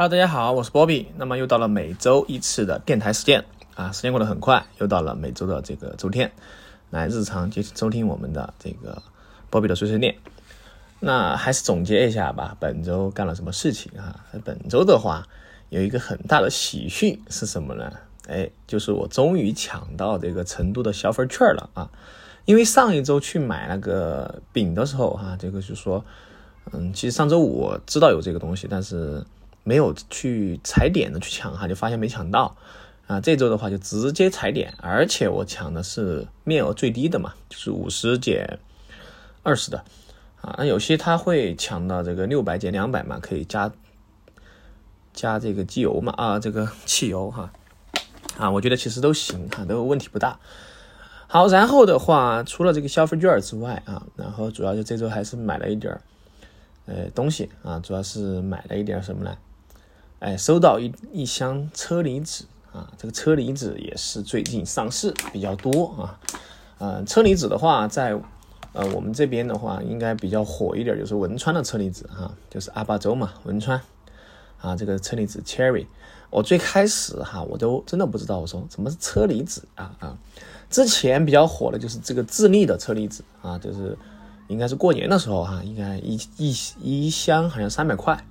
Hello，大家好，我是波比。那么又到了每周一次的电台时间啊，时间过得很快，又到了每周的这个周天，来日常接收听我们的这个波比的碎碎念。那还是总结一下吧，本周干了什么事情啊？本周的话，有一个很大的喜讯是什么呢？哎，就是我终于抢到这个成都的消费券了啊！因为上一周去买那个饼的时候哈，这个就说，嗯，其实上周五我知道有这个东西，但是。没有去踩点的去抢哈，就发现没抢到啊。这周的话就直接踩点，而且我抢的是面额最低的嘛，就是五十减二十的啊。那有些他会抢到这个六百减两百嘛，可以加加这个机油嘛啊，这个汽油哈啊，我觉得其实都行哈，都问题不大。好，然后的话，除了这个消费券之外啊，然后主要就这周还是买了一点儿呃东西啊，主要是买了一点什么呢？哎，收到一一箱车厘子啊，这个车厘子也是最近上市比较多啊。嗯，车厘子的话，在呃我们这边的话，应该比较火一点，就是汶川的车厘子哈，就是阿坝州嘛，汶川啊，这个车厘子 cherry。我最开始哈，我都真的不知道，我说什么是车厘子啊啊。之前比较火的就是这个智利的车厘子啊，就是应该是过年的时候哈，应该一一一箱好像三百块。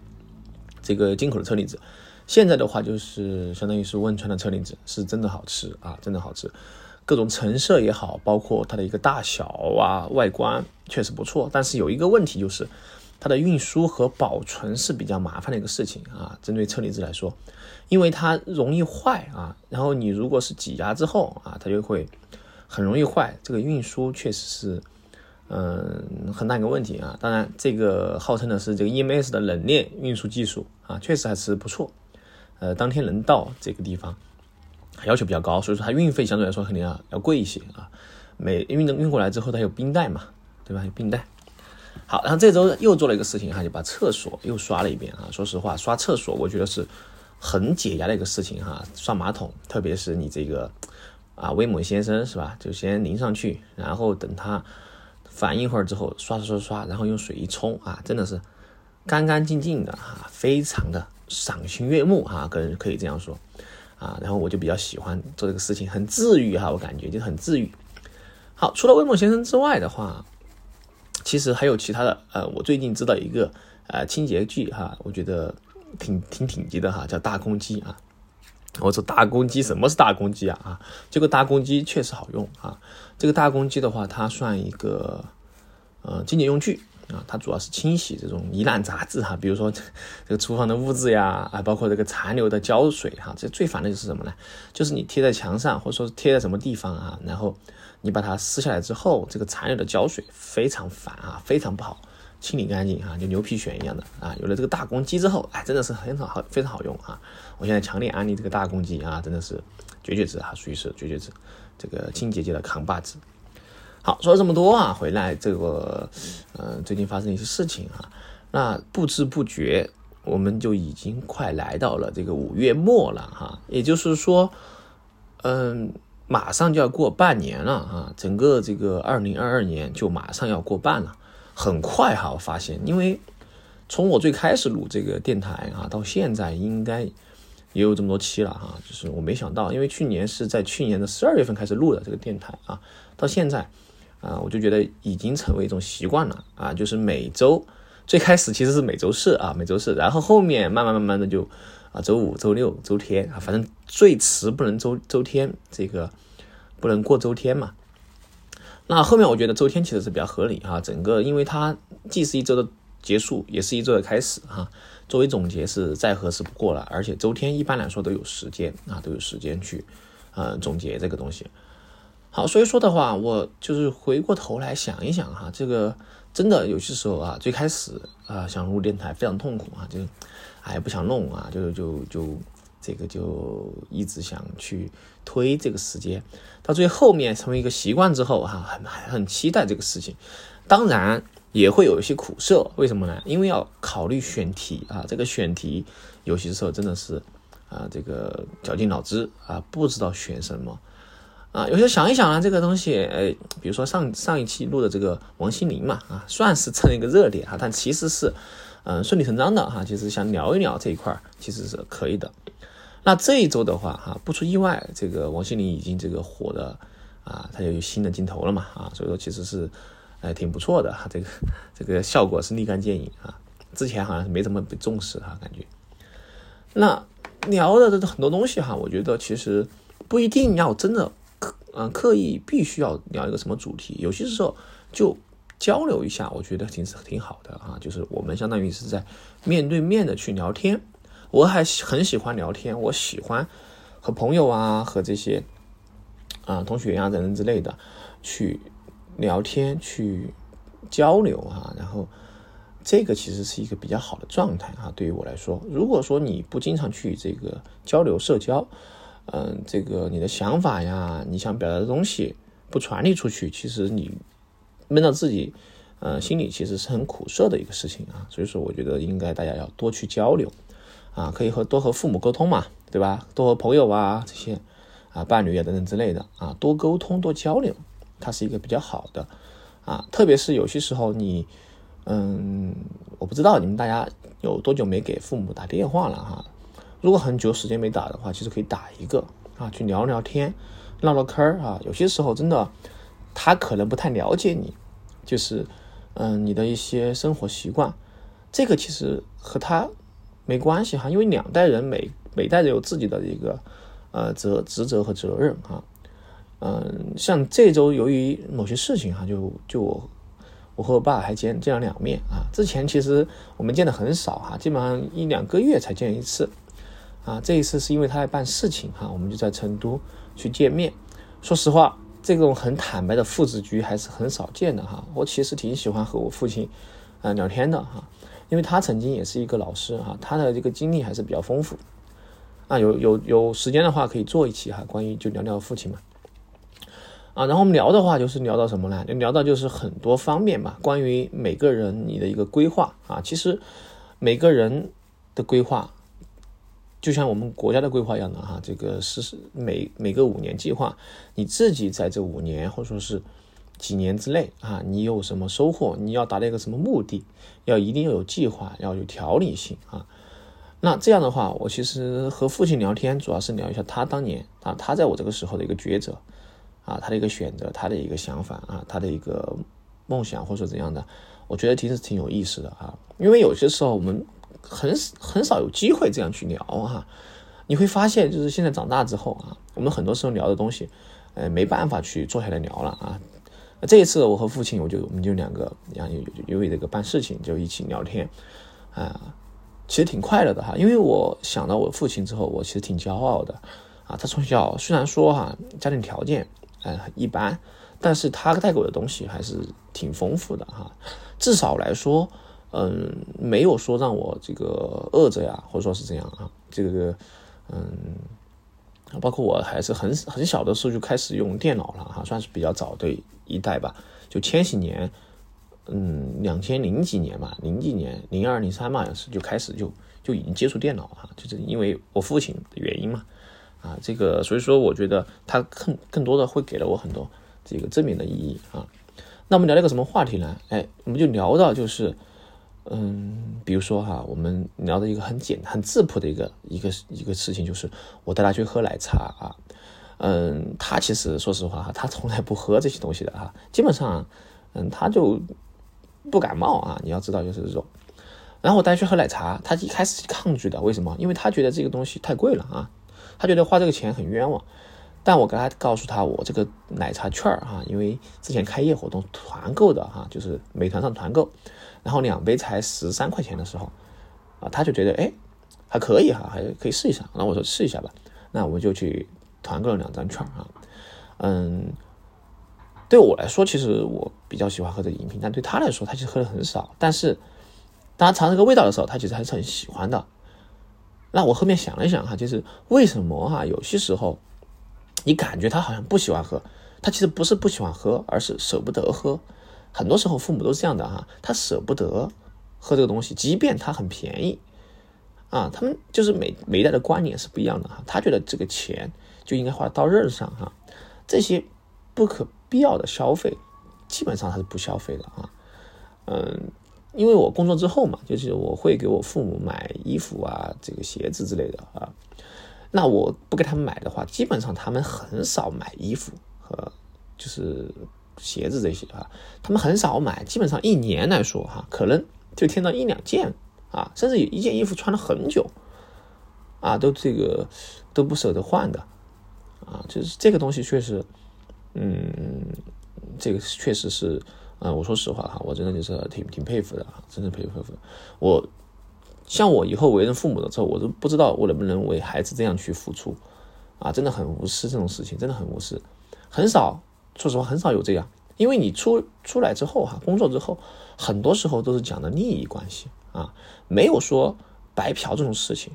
这个进口的车厘子，现在的话就是相当于是汶川的车厘子，是真的好吃啊，真的好吃，各种成色也好，包括它的一个大小啊，外观确实不错。但是有一个问题就是，它的运输和保存是比较麻烦的一个事情啊。针对车厘子来说，因为它容易坏啊，然后你如果是挤压之后啊，它就会很容易坏。这个运输确实是。嗯，很大一个问题啊！当然，这个号称的是这个 EMS 的冷链运输技术啊，确实还是不错。呃，当天能到这个地方，要求比较高，所以说它运费相对来说肯定要要贵一些啊。每运的运过来之后，它有冰袋嘛，对吧？有冰袋。好，然后这周又做了一个事情哈，就把厕所又刷了一遍啊。说实话，刷厕所我觉得是很解压的一个事情哈。刷马桶，特别是你这个啊，威猛先生是吧？就先淋上去，然后等它。反一会儿之后，刷刷刷刷，然后用水一冲啊，真的是干干净净的哈，非常的赏心悦目哈，个人可以这样说啊。然后我就比较喜欢做这个事情，很治愈哈，我感觉就很治愈。好，除了威猛先生之外的话，其实还有其他的呃，我最近知道一个呃清洁剂哈，我觉得挺挺顶级的哈，叫大公鸡啊。我说大公鸡，什么是大公鸡啊？啊，这个大公鸡确实好用啊。这个大公鸡的话，它算一个呃清洁用具啊，它主要是清洗这种泥烂杂质哈，比如说 这个厨房的污渍呀，啊，包括这个残留的胶水哈。这最烦的就是什么呢？就是你贴在墙上，或者说贴在什么地方啊，然后你把它撕下来之后，这个残留的胶水非常烦啊，非常不好。清理干净啊，就牛皮癣一样的啊！有了这个大公鸡之后，哎，真的是很好，非常好用啊！我现在强烈安利这个大公鸡啊，真的是绝绝子啊，属于是绝绝子，这个清洁界的扛把子。好，说了这么多啊，回来这个，嗯，最近发生一些事情啊，那不知不觉我们就已经快来到了这个五月末了哈，也就是说，嗯，马上就要过半年了啊，整个这个二零二二年就马上要过半了。很快哈，我发现，因为从我最开始录这个电台啊，到现在应该也有这么多期了哈。就是我没想到，因为去年是在去年的十二月份开始录的这个电台啊，到现在啊，我就觉得已经成为一种习惯了啊。就是每周最开始其实是每周四啊，每周四，然后后面慢慢慢慢的就啊，周五、周六、周天啊，反正最迟不能周周天，这个不能过周天嘛。那后面我觉得周天其实是比较合理哈，整个因为它既是一周的结束，也是一周的开始哈，作为总结是再合适不过了。而且周天一般来说都有时间啊，都有时间去呃总结这个东西。好，所以说的话，我就是回过头来想一想哈，这个真的有些时候啊，最开始啊想录电台非常痛苦啊，就哎不想弄啊，就就就。这个就一直想去推这个时间，到最后面成为一个习惯之后，哈，很很期待这个事情。当然也会有一些苦涩，为什么呢？因为要考虑选题啊，这个选题有些时候真的是啊，这个绞尽脑汁啊，不知道选什么啊。有些想一想啊，这个东西，哎，比如说上上一期录的这个王心凌嘛，啊，算是蹭一个热点哈，但其实是。嗯顺理成章的哈，其实想聊一聊这一块，其实是可以的。那这一周的话哈，不出意外，这个王心凌已经这个火的啊，她就有新的镜头了嘛啊，所以说其实是哎挺不错的哈，这个这个效果是立竿见影啊。之前好像是没怎么被重视哈，感觉。那聊的这很多东西哈，我觉得其实不一定要真的刻嗯刻意必须要聊一个什么主题，有些时候就交流一下，我觉得挺挺好的啊。就是我们相当于是在面对面的去聊天。我还很喜欢聊天，我喜欢和朋友啊，和这些啊同学呀等等之类的去聊天、去交流啊。然后这个其实是一个比较好的状态啊。对于我来说，如果说你不经常去这个交流、社交，嗯，这个你的想法呀，你想表达的东西不传递出去，其实你闷到自己，呃，心里其实是很苦涩的一个事情啊。所以说，我觉得应该大家要多去交流。啊，可以和多和父母沟通嘛，对吧？多和朋友啊这些啊伴侣啊等等之类的啊，多沟通多交流，它是一个比较好的啊。特别是有些时候你，嗯，我不知道你们大家有多久没给父母打电话了哈。如果很久时间没打的话，其实可以打一个啊，去聊聊天，唠唠嗑啊。有些时候真的他可能不太了解你，就是嗯你的一些生活习惯，这个其实和他。没关系哈，因为两代人每每代人有自己的一个呃责职责和责任哈，嗯，像这周由于某些事情哈，就就我我和我爸还见见了两面啊。之前其实我们见的很少哈，基本上一两个月才见一次啊。这一次是因为他在办事情哈，我们就在成都去见面。说实话，这种很坦白的父子局还是很少见的哈。我其实挺喜欢和我父亲啊聊天的哈。因为他曾经也是一个老师哈，他的这个经历还是比较丰富啊。有有有时间的话可以做一期哈，关于就聊聊父亲嘛啊。然后我们聊的话就是聊到什么呢？就聊到就是很多方面嘛，关于每个人你的一个规划啊。其实每个人的规划就像我们国家的规划一样的哈，这个是每每个五年计划，你自己在这五年或者说是。几年之内啊，你有什么收获？你要达到一个什么目的？要一定要有计划，要有条理性啊。那这样的话，我其实和父亲聊天，主要是聊一下他当年啊，他在我这个时候的一个抉择啊，他的一个选择，他的一个想法啊，他的一个梦想或者说怎样的，我觉得其实挺有意思的啊。因为有些时候我们很很少有机会这样去聊哈。你会发现，就是现在长大之后啊，我们很多时候聊的东西，呃，没办法去坐下来聊了啊。那这一次，我和父亲，我就我们就两个，然后因因为这个办事情，就一起聊天，啊，其实挺快乐的哈。因为我想到我父亲之后，我其实挺骄傲的，啊，他从小虽然说哈家庭条件呃一般，但是他带给我的东西还是挺丰富的哈。至少来说，嗯，没有说让我这个饿着呀，或者说是这样啊，这个嗯。包括我还是很很小的时候就开始用电脑了哈，算是比较早的一代吧。就千禧年，嗯，两千零几年吧，零几年，零二零三嘛，是就开始就就已经接触电脑哈，就是因为我父亲的原因嘛，啊，这个所以说我觉得他更更多的会给了我很多这个正面的意义啊。那我们聊了个什么话题呢？哎，我们就聊到就是。嗯，比如说哈，我们聊的一个很简、很质朴的一个一个一个事情，就是我带他去喝奶茶啊。嗯，他其实说实话哈，他从来不喝这些东西的哈，基本上，嗯，他就不感冒啊。你要知道就是这种。然后我带他去喝奶茶，他一开始抗拒的，为什么？因为他觉得这个东西太贵了啊，他觉得花这个钱很冤枉。但我给他告诉他，我这个奶茶券儿哈，因为之前开业活动团购的哈，就是美团上团购。然后两杯才十三块钱的时候，啊，他就觉得哎，还可以哈，还可以试一下。然后我说试一下吧，那我们就去团购了两张券啊。嗯，对我来说，其实我比较喜欢喝这饮品，但对他来说，他其实喝的很少。但是当他尝这个味道的时候，他其实还是很喜欢的。那我后面想了想哈，就是为什么哈，有些时候你感觉他好像不喜欢喝，他其实不是不喜欢喝，而是舍不得喝。很多时候父母都是这样的哈，他舍不得喝这个东西，即便它很便宜啊，他们就是每每一代的观念是不一样的哈。他觉得这个钱就应该花到刃上哈，这些不可必要的消费基本上他是不消费的啊。嗯，因为我工作之后嘛，就是我会给我父母买衣服啊，这个鞋子之类的啊。那我不给他们买的话，基本上他们很少买衣服和就是鞋子这些啊，他们很少买，基本上一年来说哈，可能就添到一两件啊，甚至有一件衣服穿了很久啊，都这个都不舍得换的啊，就是这个东西确实，嗯，这个确实是。啊，我说实话哈，我真的就是挺挺佩服的，真的佩服佩服。我像我以后为人父母的时候，我都不知道我能不能为孩子这样去付出啊，真的很无私这种事情，真的很无私，很少，说实话很少有这样。因为你出出来之后哈，工作之后，很多时候都是讲的利益关系啊，没有说白嫖这种事情。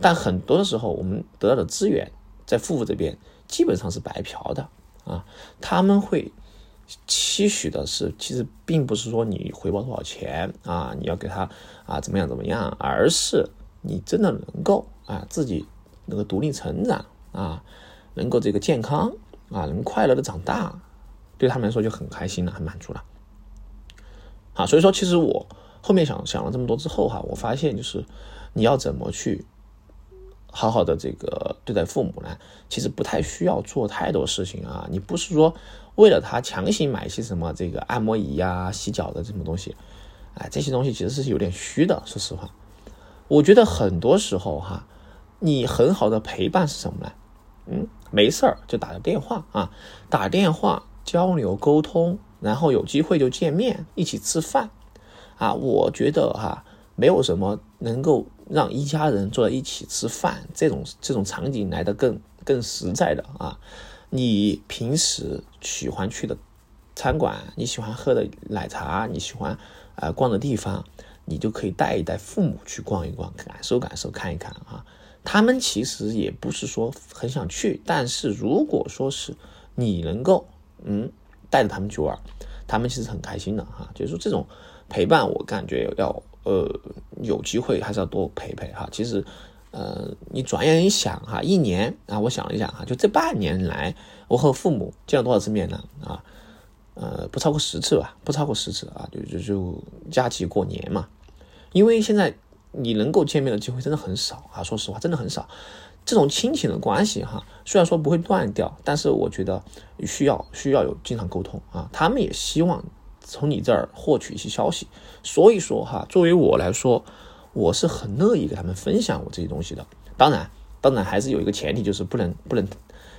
但很多的时候，我们得到的资源在父母这边基本上是白嫖的啊，他们会。期许的是，其实并不是说你回报多少钱啊，你要给他啊怎么样怎么样，而是你真的能够啊自己能够独立成长啊，能够这个健康啊，能快乐的长大，对他们来说就很开心了，很满足了。啊，所以说其实我后面想想了这么多之后哈，我发现就是你要怎么去。好好的这个对待父母呢，其实不太需要做太多事情啊。你不是说为了他强行买一些什么这个按摩仪呀、洗脚的这么东西，哎，这些东西其实是有点虚的。说实话，我觉得很多时候哈，你很好的陪伴是什么呢？嗯，没事儿就打个电话啊，打电话交流沟通，然后有机会就见面一起吃饭啊。我觉得哈，没有什么能够。让一家人坐在一起吃饭，这种这种场景来的更更实在的啊！你平时喜欢去的餐馆，你喜欢喝的奶茶，你喜欢啊逛的地方，你就可以带一带父母去逛一逛，感受感受，看一看啊！他们其实也不是说很想去，但是如果说是你能够嗯带着他们去玩，他们其实很开心的哈。就是说这种陪伴，我感觉要。呃，有机会还是要多陪陪哈。其实，呃，你转眼一想哈，一年啊，我想了一下哈，就这半年来，我和父母见了多少次面呢？啊，呃，不超过十次吧，不超过十次啊，就就就假期过年嘛。因为现在你能够见面的机会真的很少啊，说实话，真的很少。这种亲情的关系哈，虽然说不会断掉，但是我觉得需要需要有经常沟通啊。他们也希望。从你这儿获取一些消息，所以说哈，作为我来说，我是很乐意给他们分享我这些东西的。当然，当然还是有一个前提，就是不能不能。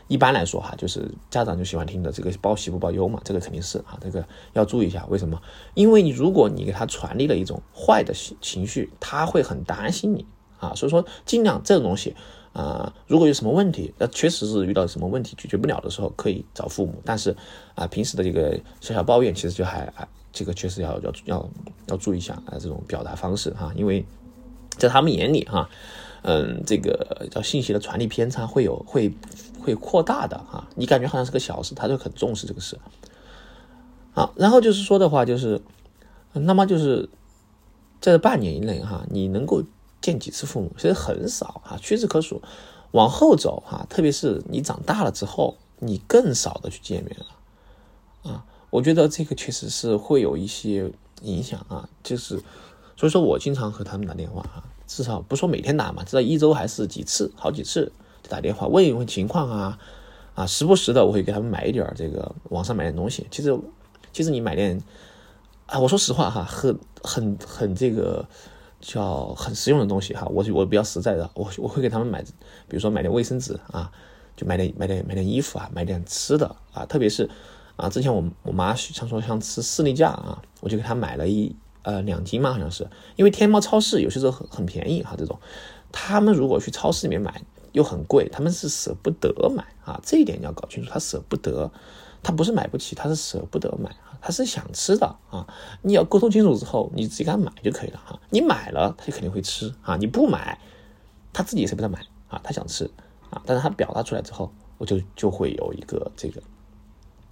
一般来说哈，就是家长就喜欢听的这个报喜不报忧嘛，这个肯定是啊，这个要注意一下。为什么？因为你如果你给他传递了一种坏的情情绪，他会很担心你啊。所以说，尽量这种东西。啊，如果有什么问题，那确实是遇到什么问题解决不了的时候，可以找父母。但是啊，平时的这个小小抱怨，其实就还还这个确实要要要要注意一下啊，这种表达方式哈，因为在他们眼里哈，嗯，这个叫信息的传递偏差会有会会扩大的哈。你感觉好像是个小事，他就很重视这个事。好，然后就是说的话就是，那么就是在这半年以内哈，你能够。见几次父母其实很少啊，屈指可数。往后走哈，特别是你长大了之后，你更少的去见面了啊。我觉得这个确实是会有一些影响啊。就是所以说我经常和他们打电话啊，至少不说每天打嘛，至少一周还是几次，好几次打电话问一问情况啊啊，时不时的我会给他们买一点这个网上买点东西。其实其实你买点啊，我说实话哈，很很很这个。叫很实用的东西哈，我我比较实在的，我我会给他们买，比如说买点卫生纸啊，就买点买点买点衣服啊，买点吃的啊，特别是啊，之前我我妈想说想吃士力架啊，我就给她买了一呃两斤嘛，好像是，因为天猫超市有些时候很很便宜哈，这种，他们如果去超市里面买又很贵，他们是舍不得买啊，这一点你要搞清楚，他舍不得。他不是买不起，他是舍不得买，他是想吃的啊。你要沟通清楚之后，你直接给他买就可以了哈。你买了，他就肯定会吃啊。你不买，他自己也舍不得买啊，他想吃啊。但是他表达出来之后，我就就会有一个这个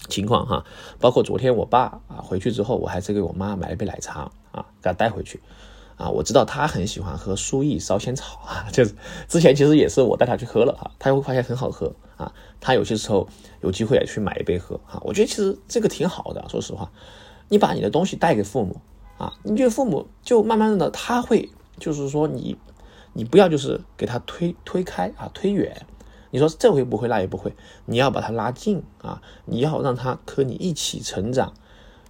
情况哈。包括昨天我爸啊回去之后，我还是给我妈买了一杯奶茶啊，给他带回去。啊，我知道他很喜欢喝苏意烧仙草啊，就是之前其实也是我带他去喝了哈，他会发现很好喝啊，他有些时候有机会也去买一杯喝哈，我觉得其实这个挺好的，说实话，你把你的东西带给父母啊，你觉得父母就慢慢的他会就是说你你不要就是给他推推开啊推远，你说这回不会那也不会，你要把他拉近啊，你要让他和你一起成长。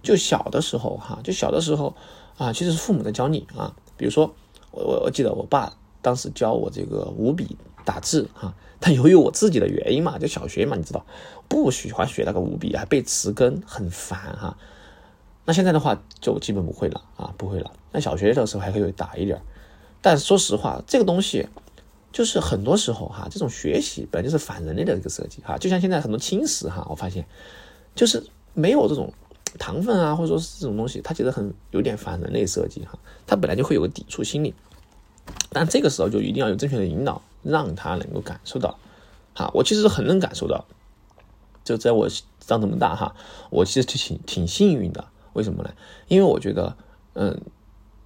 就小的时候哈，就小的时候啊，其实是父母在教你啊，比如说我我我记得我爸当时教我这个五笔打字哈。但由于我自己的原因嘛，就小学嘛，你知道，不喜欢学那个五笔，还背词根，很烦哈。那现在的话就基本不会了啊，不会了。那小学的时候还可以打一点，但说实话，这个东西就是很多时候哈，这种学习本来就是反人类的一个设计哈。就像现在很多轻食哈，我发现就是没有这种糖分啊，或者说是这种东西，它其实很有点反人类设计哈。它本来就会有个抵触心理，但这个时候就一定要有正确的引导。让他能够感受到，哈，我其实很能感受到，就在我长这么大哈，我其实挺挺幸运的。为什么呢？因为我觉得，嗯，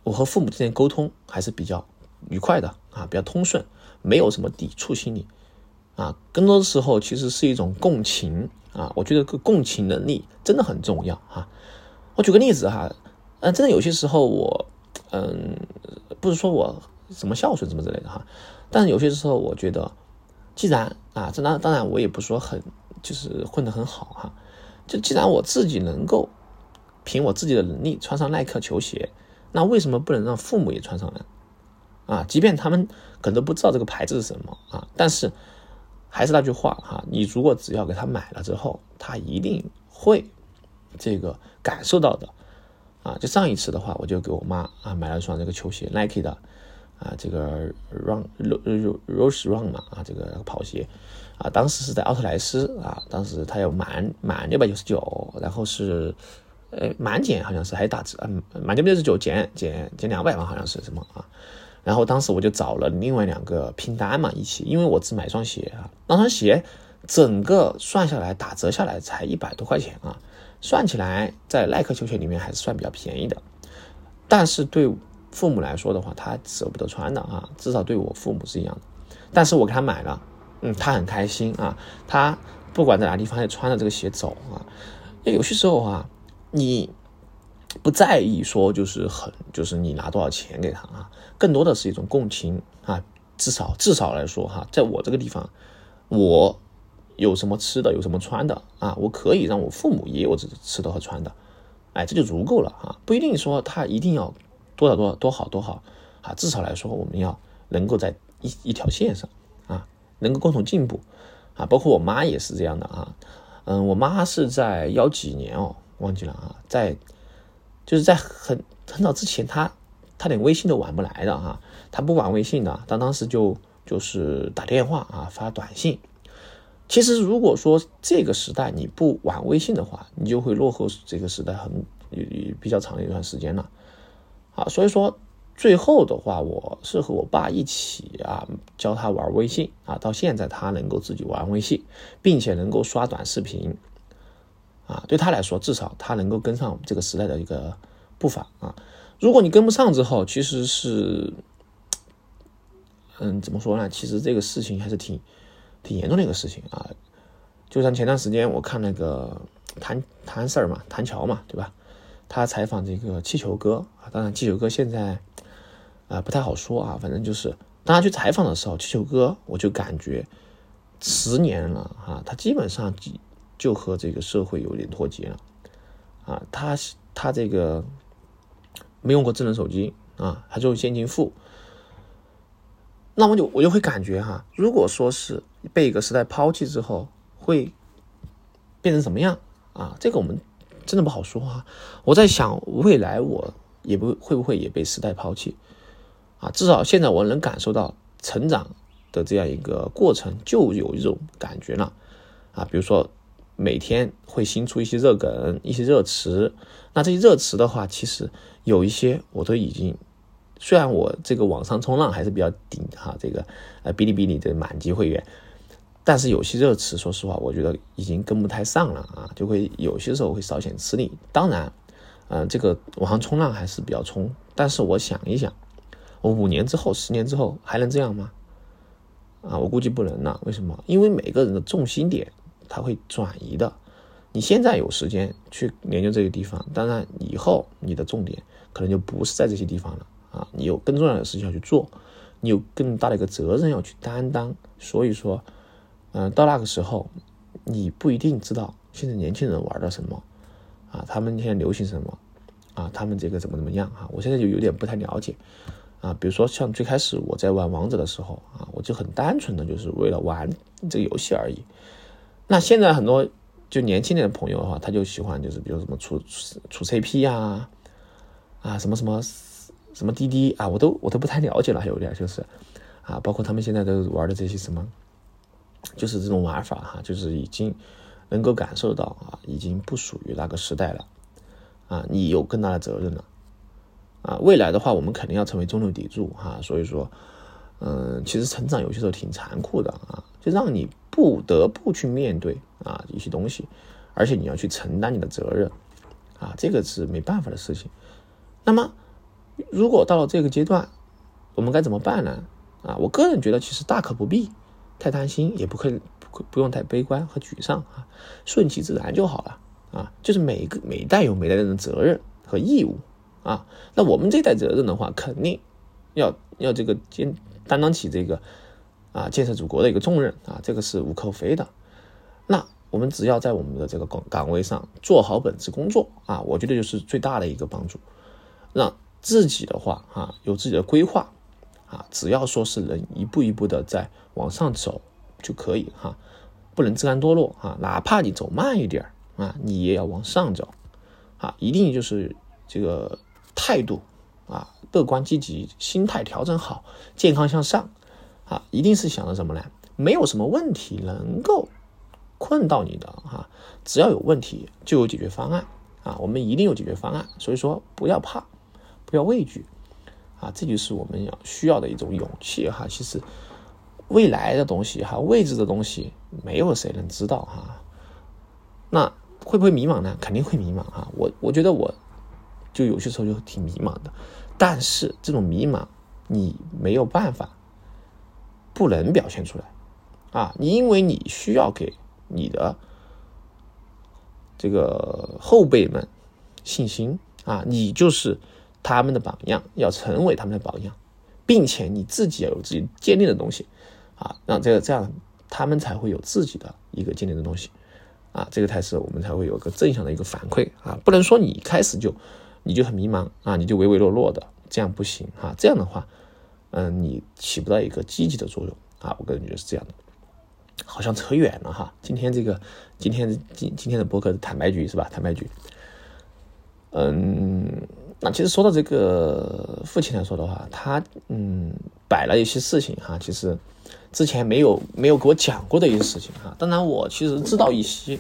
我和父母之间沟通还是比较愉快的啊，比较通顺，没有什么抵触心理啊。更多的时候其实是一种共情啊。我觉得个共情能力真的很重要哈。我举个例子哈，嗯，真的有些时候我，嗯，不是说我什么孝顺什么之类的哈。但是有些时候，我觉得，既然啊，这当当然我也不说很，就是混得很好哈。就既然我自己能够凭我自己的能力穿上耐克球鞋，那为什么不能让父母也穿上呢？啊，即便他们可能都不知道这个牌子是什么啊，但是还是那句话哈，你如果只要给他买了之后，他一定会这个感受到的啊。就上一次的话，我就给我妈啊买了一双这个球鞋，Nike 的。啊，这个 run ro rose run 嘛，啊，这个跑鞋，啊，当时是在奥特莱斯啊，当时它要满满六百九十九，然后是，呃，满减好像是还打折，嗯，满六百九十九减减减两百吧，好像是什么啊？然后当时我就找了另外两个拼单嘛，一起，因为我只买双鞋啊，那双鞋整个算下来打折下来才一百多块钱啊，算起来在耐克球鞋里面还是算比较便宜的，但是对。父母来说的话，他舍不得穿的啊，至少对我父母是一样的。但是我给他买了，嗯，他很开心啊。他不管在哪地方，也穿着这个鞋走啊。有些时候啊，你不在意说就是很就是你拿多少钱给他啊，更多的是一种共情啊。至少至少来说哈，在我这个地方，我有什么吃的，有什么穿的啊，我可以让我父母也有这吃的和穿的，哎，这就足够了啊，不一定说他一定要。多少多少多好多好啊！至少来说，我们要能够在一一条线上啊，能够共同进步啊。包括我妈也是这样的啊。嗯，我妈是在幺几年哦，忘记了啊，在就是在很很早之前，他他连微信都玩不来的哈，他不玩微信的，他当时就就是打电话啊，发短信。其实如果说这个时代你不玩微信的话，你就会落后这个时代很也也比较长的一段时间了。啊，所以说最后的话，我是和我爸一起啊教他玩微信啊，到现在他能够自己玩微信，并且能够刷短视频，啊，对他来说，至少他能够跟上这个时代的一个步伐啊。如果你跟不上之后，其实是，嗯，怎么说呢？其实这个事情还是挺挺严重的一个事情啊。就像前段时间我看那个谭谭 Sir 嘛，谭乔嘛，对吧？他采访这个气球哥啊，当然气球哥现在啊不太好说啊，反正就是当他去采访的时候，气球哥我就感觉十年了哈，他基本上几就和这个社会有点脱节了啊，他他这个没用过智能手机啊，还用现金付，那我就我就会感觉哈，如果说是被一个时代抛弃之后，会变成什么样啊？这个我们。真的不好说啊！我在想，未来我也不会不会也被时代抛弃啊？至少现在我能感受到成长的这样一个过程，就有一种感觉了啊。比如说每天会新出一些热梗、一些热词，那这些热词的话，其实有一些我都已经，虽然我这个网上冲浪还是比较顶哈，这个呃哔哩哔哩的满级会员。但是有些热词，说实话，我觉得已经跟不太上了啊，就会有些时候会稍显吃力。当然，嗯，这个网上冲浪还是比较冲。但是我想一想，我五年之后、十年之后还能这样吗？啊，我估计不能了。为什么？因为每个人的重心点他会转移的。你现在有时间去研究这个地方，当然以后你的重点可能就不是在这些地方了啊。你有更重要的事情要去做，你有更大的一个责任要去担当。所以说，嗯，到那个时候，你不一定知道现在年轻人玩的什么啊，他们现在流行什么啊，他们这个怎么怎么样啊？我现在就有点不太了解啊。比如说像最开始我在玩王者的时候啊，我就很单纯的就是为了玩这个游戏而已。那现在很多。就年轻点的朋友的话，他就喜欢就是比如什么出出 CP 呀，啊什么什么什么滴滴啊，我都我都不太了解了，还有点就是啊，包括他们现在都玩的这些什么，就是这种玩法哈，就是已经能够感受到啊，已经不属于那个时代了啊，你有更大的责任了啊，未来的话，我们肯定要成为中流砥柱哈，所以说，嗯，其实成长有些时候挺残酷的啊，就让你。不得不去面对啊一些东西，而且你要去承担你的责任，啊，这个是没办法的事情。那么，如果到了这个阶段，我们该怎么办呢？啊，我个人觉得其实大可不必太担心，也不可以不不用太悲观和沮丧啊，顺其自然就好了啊。就是每个每代有每代人的责任和义务啊。那我们这代责任的话，肯定要要这个肩担当起这个。啊，建设祖国的一个重任啊，这个是无可非的。那我们只要在我们的这个岗岗位上做好本职工作啊，我觉得就是最大的一个帮助。让自己的话啊，有自己的规划啊，只要说是能一步一步的在往上走就可以哈，不能自甘堕落啊，哪怕你走慢一点啊，你也要往上走啊，一定就是这个态度啊，乐观积极，心态调整好，健康向上。啊，一定是想着什么呢？没有什么问题能够困到你的哈，只要有问题就有解决方案啊，我们一定有解决方案，所以说不要怕，不要畏惧啊，这就是我们要需要的一种勇气哈。其实未来的东西哈，未知的东西没有谁能知道哈。那会不会迷茫呢？肯定会迷茫啊。我我觉得我就有些时候就挺迷茫的，但是这种迷茫你没有办法。不能表现出来，啊，你因为你需要给你的这个后辈们信心啊，你就是他们的榜样，要成为他们的榜样，并且你自己要有自己坚定的东西啊，让这个这样他们才会有自己的一个坚定的东西啊，这个才是我们才会有个正向的一个反馈啊，不能说你开始就你就很迷茫啊，你就唯唯诺诺的，这样不行啊，这样的话。嗯，你起不到一个积极的作用啊！我个人觉得是这样的，好像扯远了哈。今天这个，今天今今天的博客是坦白局是吧？坦白局。嗯，那其实说到这个父亲来说的话，他嗯摆了一些事情哈，其实之前没有没有给我讲过的一些事情哈。当然我其实知道一些，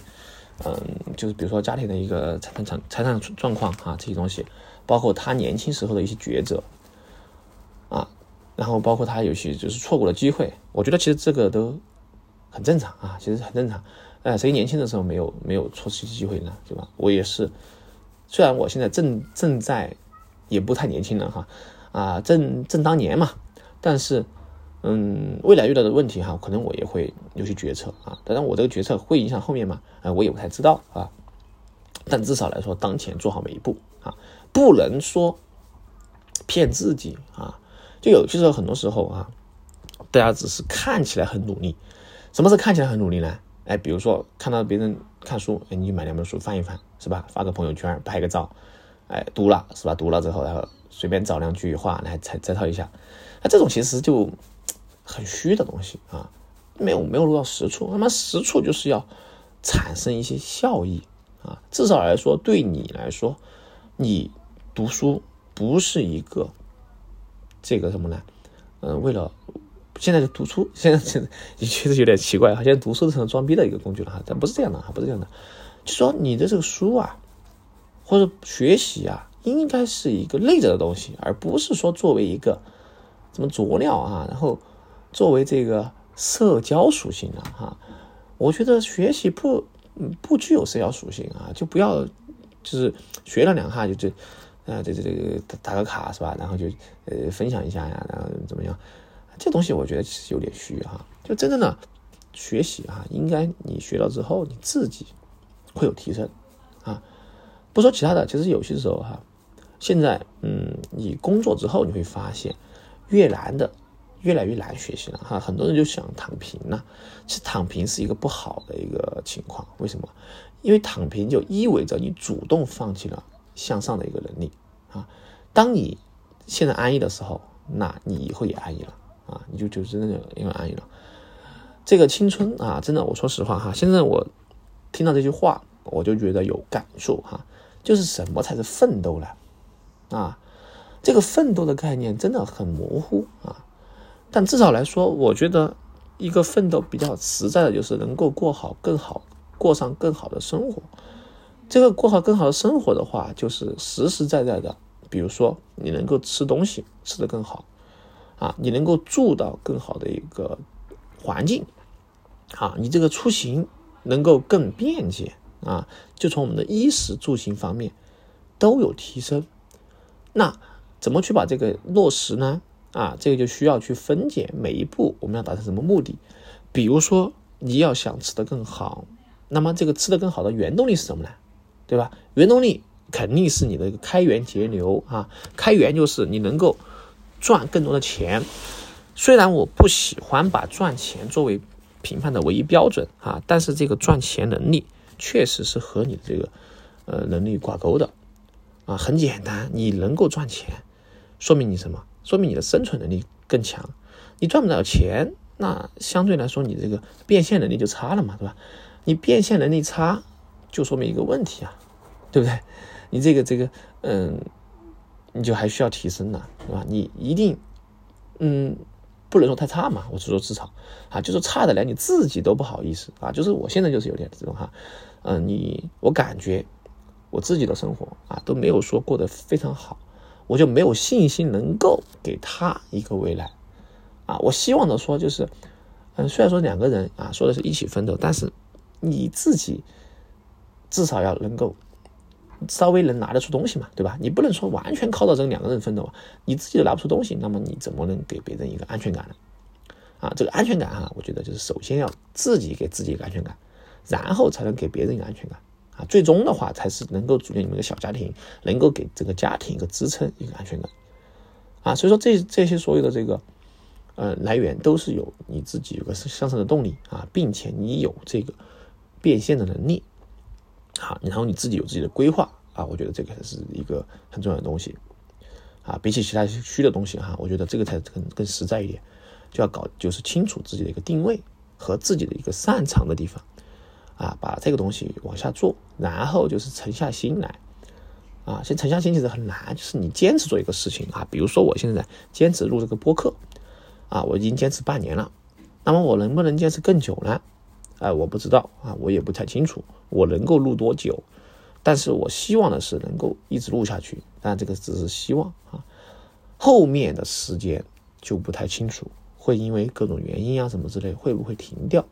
嗯，就是比如说家庭的一个财产财产状况哈，这些东西，包括他年轻时候的一些抉择。然后包括他有些就是错过了机会，我觉得其实这个都很正常啊，其实很正常。哎，谁年轻的时候没有没有错失机会呢？对吧？我也是，虽然我现在正正在也不太年轻了哈，啊，正正当年嘛，但是嗯，未来遇到的问题哈，可能我也会有些决策啊。当然，我这个决策会影响后面吗？啊，我也不太知道啊。但至少来说，当前做好每一步啊，不能说骗自己啊。就有些时候，很多时候啊，大家只是看起来很努力。什么是看起来很努力呢？哎，比如说看到别人看书，哎，你买两本书翻一翻，是吧？发个朋友圈，拍个照，哎，读了是吧？读了之后，然后随便找两句话来摘摘抄一下。那这种其实就很虚的东西啊，没有没有落到实处。那么实处就是要产生一些效益啊，至少来说，对你来说，你读书不是一个。这个什么呢？嗯，为了现在就读书，现在现在也确实有点奇怪好像读书成了装逼的一个工具了哈，但不是这样的哈，不是这样的。就说你的这个书啊，或者学习啊，应该是一个内在的东西，而不是说作为一个什么佐料啊，然后作为这个社交属性的哈。我觉得学习不不具有社交属性啊，就不要就是学了两下就就。啊，这这这个打个卡是吧？然后就呃分享一下呀，然后怎么样？这东西我觉得其实有点虚哈。就真正的学习啊，应该你学到之后你自己会有提升啊。不说其他的，其实有些时候哈，现在，嗯，你工作之后你会发现，越难的越来越难学习了哈。很多人就想躺平了，其实躺平是一个不好的一个情况。为什么？因为躺平就意味着你主动放弃了向上的一个能力啊。当你现在安逸的时候，那你以后也安逸了啊，你就就真的因为安逸了。这个青春啊，真的，我说实话哈，现在我听到这句话，我就觉得有感触哈，就是什么才是奋斗呢？啊，这个奋斗的概念真的很模糊啊，但至少来说，我觉得一个奋斗比较实在的，就是能够过好更好，过上更好的生活。这个过好更好的生活的话，就是实实在在的，比如说你能够吃东西吃得更好，啊，你能够住到更好的一个环境，啊，你这个出行能够更便捷啊，就从我们的衣食住行方面都有提升。那怎么去把这个落实呢？啊，这个就需要去分解每一步我们要达成什么目的。比如说你要想吃得更好，那么这个吃得更好的原动力是什么呢？对吧？原动力肯定是你的一个开源节流啊，开源就是你能够赚更多的钱。虽然我不喜欢把赚钱作为评判的唯一标准啊，但是这个赚钱能力确实是和你的这个呃能力挂钩的。啊，很简单，你能够赚钱，说明你什么？说明你的生存能力更强。你赚不了钱，那相对来说你这个变现能力就差了嘛，对吧？你变现能力差，就说明一个问题啊，对不对？你这个这个，嗯，你就还需要提升呢，对吧？你一定，嗯，不能说太差嘛。我是说至少啊，就是差的连你自己都不好意思啊。就是我现在就是有点这种哈，嗯，你我感觉。我自己的生活啊都没有说过得非常好，我就没有信心能够给他一个未来，啊，我希望的说就是，嗯，虽然说两个人啊说的是一起奋斗，但是你自己至少要能够稍微能拿得出东西嘛，对吧？你不能说完全靠到这两个人奋斗，你自己都拿不出东西，那么你怎么能给别人一个安全感呢？啊，这个安全感哈，我觉得就是首先要自己给自己一个安全感，然后才能给别人一个安全感。啊，最终的话才是能够组建你们一个小家庭，能够给这个家庭一个支撑，一个安全感。啊，所以说这这些所有的这个，呃，来源都是有你自己有个向上的动力啊，并且你有这个变现的能力，好，然后你自己有自己的规划啊，我觉得这个是一个很重要的东西。啊，比起其他虚的东西哈，我觉得这个才更更实在一点，就要搞就是清楚自己的一个定位和自己的一个擅长的地方。啊，把这个东西往下做，然后就是沉下心来，啊，先沉下心其实很难，就是你坚持做一个事情啊，比如说我现在坚持录这个播客，啊，我已经坚持半年了，那么我能不能坚持更久呢？哎，我不知道啊，我也不太清楚，我能够录多久，但是我希望的是能够一直录下去，但这个只是希望啊，后面的时间就不太清楚，会因为各种原因啊什么之类，会不会停掉？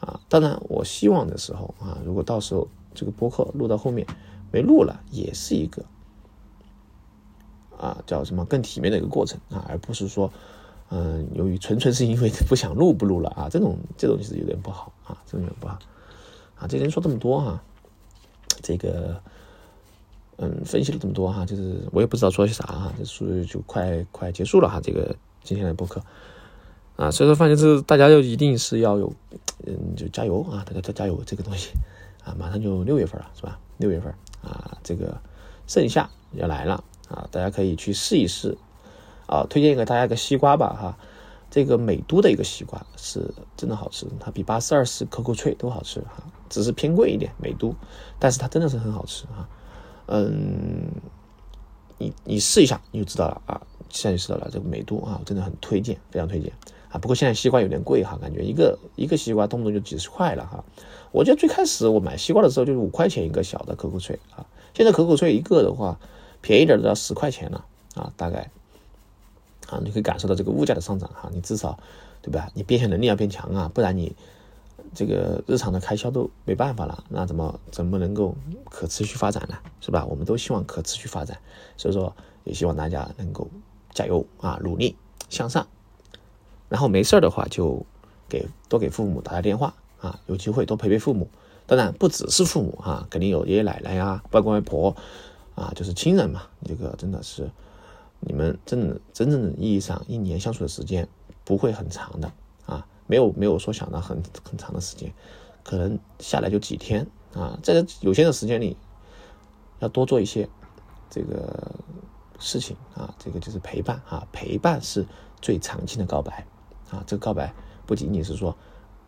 啊，当然，我希望的时候啊，如果到时候这个播客录到后面没录了，也是一个啊叫什么更体面的一个过程啊，而不是说，嗯，由于纯粹是因为不想录不录了啊，这种这种其实有点不好啊，这种有点不好啊。这人说这么多哈，这个嗯，分析了这么多哈，就是我也不知道说些啥哈，这属于就快快结束了哈，这个今天的播客。啊，所以说，发现是大家就一定是要有，嗯，就加油啊！大家加加油，这个东西啊，马上就六月份了，是吧？六月份啊，这个盛夏要来了啊，大家可以去试一试啊。推荐给大家一个西瓜吧，哈，这个美都的一个西瓜是真的好吃，它比八四二四、可口脆都好吃哈，只是偏贵一点。美都，但是它真的是很好吃啊。嗯，你你试一下你就知道了啊，现在就知道了。这个美都啊，真的很推荐，非常推荐。啊，不过现在西瓜有点贵哈，感觉一个一个西瓜动不动就几十块了哈。我觉得最开始我买西瓜的时候就是五块钱一个小的可口脆啊，现在可口脆一个的话，便宜点都要十块钱了啊，大概啊，你可以感受到这个物价的上涨哈，你至少对吧？你变现能力要变强啊，不然你这个日常的开销都没办法了，那怎么怎么能够可持续发展呢？是吧？我们都希望可持续发展，所以说也希望大家能够加油啊，努力向上。然后没事儿的话，就给多给父母打打电话啊，有机会多陪陪父母。当然不只是父母哈，肯定有爷爷奶奶呀、外公外婆啊，就是亲人嘛，这个真的是你们真的真正的意义上一年相处的时间不会很长的啊，没有没有说想到很很长的时间，可能下来就几天啊，在这有限的时间里，要多做一些这个事情啊，这个就是陪伴啊，陪伴是最长情的告白啊，这个告白不仅仅是说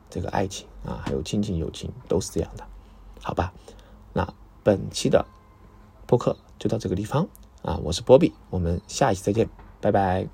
这个爱情啊，还有亲情友情都是这样的，好吧？那本期的。播客就到这个地方啊！我是波比，我们下一期再见，拜拜。